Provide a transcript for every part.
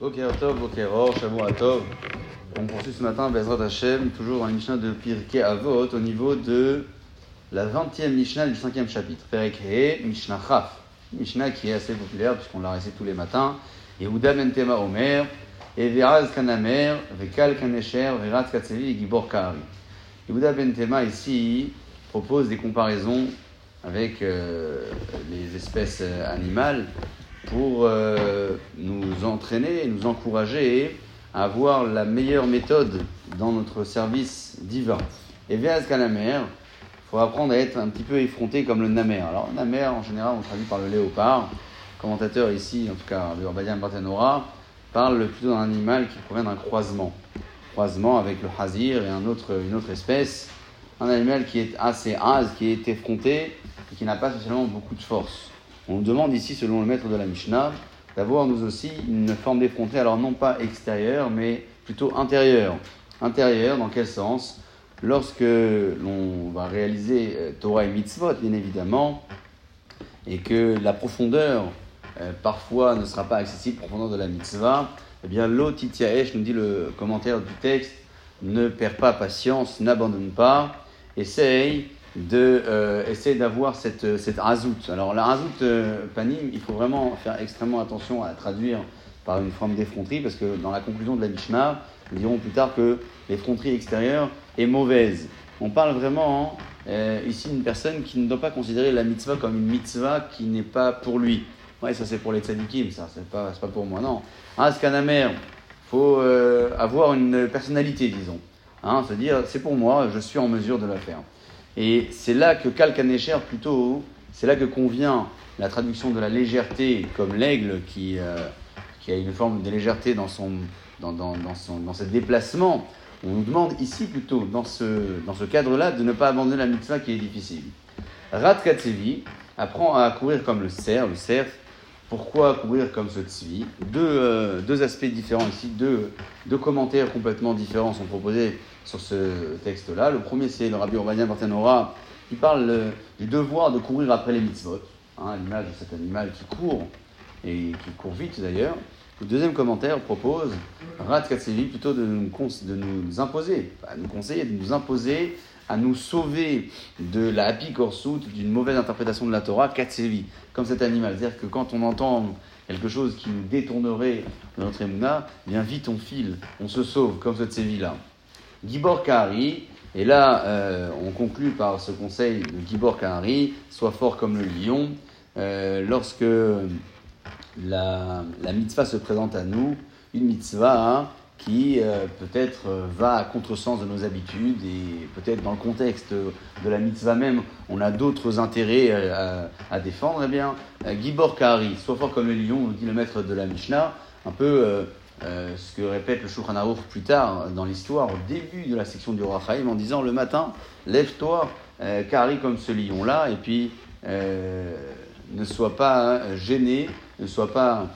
Boker Tov, Boker Or, Shavua Tov. On poursuit ce matin Bezrat Hashem, toujours un Mishnah de Pirkei Avot au niveau de la 20e Mishnah du 5e chapitre. Perek Mishnah Chaf. Mishnah qui est assez populaire puisqu'on l'a récité tous les matins. Yehuda Mentema Omer, Everaz Kanamer, Vekal Kanesher, Verat Katsevi et Gibor Kari. Yehuda Bentema ici propose des comparaisons avec euh, les espèces euh, animales pour euh, nous entraîner et nous encourager à avoir la meilleure méthode dans notre service divin. Et vers qu'à la mer, il faut apprendre à être un petit peu effronté comme le namer. Alors, namer, en général, on traduit par le léopard. Le commentateur ici, en tout cas, le Urbadian Barthénora, parle plutôt d'un animal qui provient d'un croisement. Croisement avec le hazir et une autre espèce. Un animal qui est assez hase, qui est effronté et qui n'a pas spécialement beaucoup de force. On nous demande ici, selon le maître de la Mishnah, d'avoir nous aussi une forme d'effronté, alors non pas extérieure, mais plutôt intérieure. Intérieure, dans quel sens? Lorsque l'on va réaliser euh, Torah et Mitzvot, bien évidemment, et que la profondeur, euh, parfois, ne sera pas accessible, profondeur de la mitzvah, eh bien, l'otitiaesh, nous dit le commentaire du texte, ne perd pas patience, n'abandonne pas, essaye de euh, essayer d'avoir cette, cette azout. Alors la azout euh, panim, il faut vraiment faire extrêmement attention à traduire par une forme d'effronterie, parce que dans la conclusion de la Mishnah, nous dirons plus tard que l'effronterie extérieure est mauvaise. On parle vraiment euh, ici d'une personne qui ne doit pas considérer la mitzvah comme une mitzvah qui n'est pas pour lui. Ouais, ça c'est pour les tzadikim, ça, c'est pas, pas pour moi, non. Ah, il faut euh, avoir une personnalité, disons. Hein, se dire, c'est pour moi, je suis en mesure de la faire. Et c'est là que Kalkanesher, plutôt, c'est là que convient la traduction de la légèreté comme l'aigle qui, euh, qui a une forme de légèreté dans, son, dans, dans, dans, son, dans ses déplacements. On nous demande ici plutôt, dans ce, dans ce cadre-là, de ne pas abandonner la mitzvah qui est difficile. Rat Katsevi apprend à courir comme le cerf. Le cerf, pourquoi courir comme ce tzvi deux, euh, deux aspects différents ici, deux, commentaires complètement différents sont proposés sur ce texte-là. Le premier, c'est le rabbi Urbanien Barthénora qui parle euh, du devoir de courir après les mitzvot, hein, l'image de cet animal qui court, et qui court vite d'ailleurs. Le deuxième commentaire propose, Rat Katsevi, plutôt de nous, de imposer, à nous conseiller, de nous imposer à nous sauver de la happy korsout, d'une mauvaise interprétation de la Torah, Katsevi, comme cet animal. C'est-à-dire que quand on entend quelque chose qui nous détournerait de notre émouna, bien vite on file, on se sauve, comme ce Tsevi-là. Gibor Kahari, et là euh, on conclut par ce conseil de Gibor Kahari, sois fort comme le lion, euh, lorsque la, la, mitzvah se présente à nous, une mitzvah hein, qui euh, peut-être euh, va à contresens de nos habitudes et peut-être dans le contexte de la mitzvah même, on a d'autres intérêts euh, à, défendre, eh bien, Gibor Kahari, soit fort comme le lion, nous dit le maître de la Mishnah, un peu ce que répète le Shulchan Aruch plus tard dans l'histoire, au début de la section du Roi en disant le matin, lève-toi, Kahari comme ce lion-là, et puis ne sois pas hein, gêné, ne sois pas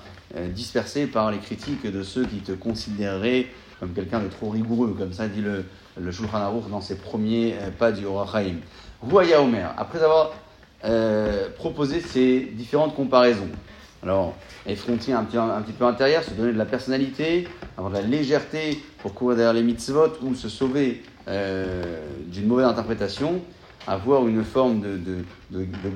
dispersé par les critiques de ceux qui te considéreraient comme quelqu'un de trop rigoureux, comme ça dit le, le Shulchan Aruch dans ses premiers euh, pas du Ora Chaim. Voyez Omer, après avoir euh, proposé ces différentes comparaisons, alors effronter un petit, petit peu intérieur, se donner de la personnalité, avoir de la légèreté pour courir derrière les mitzvot ou se sauver euh, d'une mauvaise interprétation, avoir une forme de, de, de, de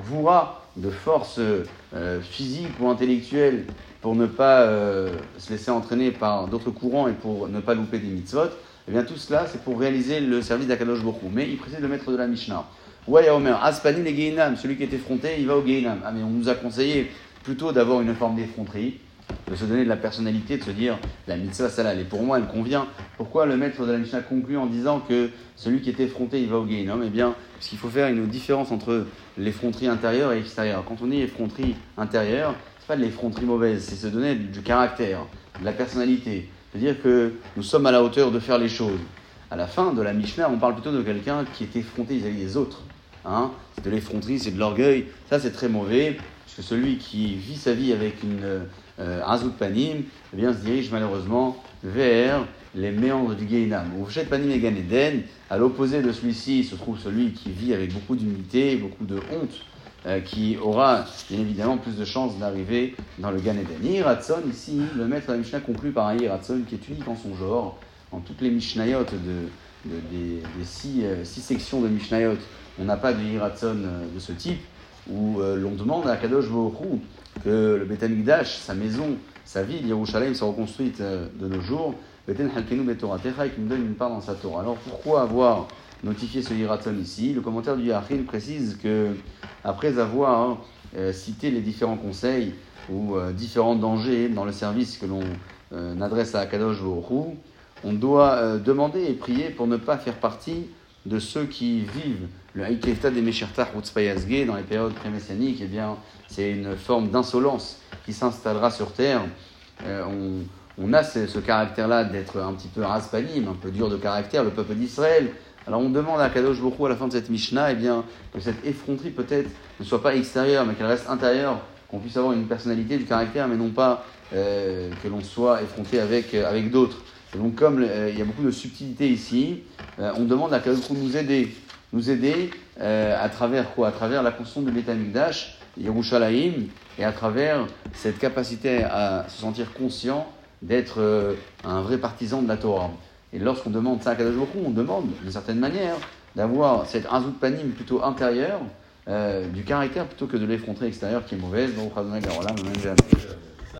de force euh, physique ou intellectuelle pour ne pas euh, se laisser entraîner par d'autres courants et pour ne pas louper des mitzvot, eh bien tout cela, c'est pour réaliser le service d'Akadosh Bokhu. Mais il précise le maître de la Mishnah. Ouais, Omer, Aspanin et Geinam, celui qui est effronté, il va au Geinam. Ah, mais on nous a conseillé plutôt d'avoir une forme d'effronterie, de se donner de la personnalité, de se dire la mitzvah, celle-là, elle est pour moi, elle convient. Pourquoi le maître de la Mishnah conclut en disant que celui qui est effronté, il va au Geinam Eh bien, parce qu'il faut faire une différence entre l'effronterie intérieure et extérieure. Quand on dit effronterie intérieure, pas de l'effronterie mauvaise, c'est se donner du caractère, de la personnalité. C'est-à-dire que nous sommes à la hauteur de faire les choses. À la fin de la Mishnah, on parle plutôt de quelqu'un qui est effronté vis-à-vis des autres. Hein c'est de l'effronterie, c'est de l'orgueil. Ça, c'est très mauvais, puisque celui qui vit sa vie avec une euh, panim, eh se dirige malheureusement vers les méandres du Geinam. Ou panim et Ganeden, à l'opposé de celui-ci se trouve celui qui vit avec beaucoup d'humilité, beaucoup de honte euh, qui aura bien évidemment plus de chances d'arriver dans le Gan Eden. Hiratson, ici, le maître de la Mishnah conclut par un Hiratson qui est unique en son genre. En toutes les Mishnayot de, des, six, six, sections de Mishnayot, on n'a pas de Hiratson de ce type, où l'on demande à Kadosh Baruch que le Beth sa maison, sa ville, Yerushalayim, soit reconstruite de nos jours. Beten Halkenu Betoratecha, et qui nous donne une part dans sa Torah. Alors pourquoi avoir notifié ce Hiraton ici? Le commentaire du Yachin précise que, après avoir hein, euh, cité les différents conseils ou euh, différents dangers dans le service que l'on euh, adresse à Akadosh Hu, on doit demander et prier pour ne pas faire partie de ceux qui vivent le Haïkefta des Meshertach Utzpayazge dans les périodes pré-messianiques. Eh bien, c'est une forme d'insolence qui s'installera sur terre. on on a ce, caractère-là d'être un petit peu raspalim, un peu dur de caractère, le peuple d'Israël. Alors on demande à Kadosh Bokhu à la fin de cette Mishnah eh bien, que cette effronterie peut-être ne soit pas extérieure, mais qu'elle reste intérieure, qu'on puisse avoir une personnalité, du caractère, mais non pas euh, que l'on soit effronté avec, euh, avec d'autres. Et donc comme euh, il y a beaucoup de subtilité ici, on demande à Kadosh nous aider, nous aider à travers quoi? À travers la construction de l'État Migdash, Yerushalayim, et à travers cette capacité à se sentir conscient d'être euh, un vrai partisan de la Torah. Et lorsqu'on demande ça à Kadosh on demande, d'une certaine manière, d'avoir cette panim plutôt intérieur, euh, du caractère plutôt que de l'effronterie extérieure qui est mauvaise. Donc,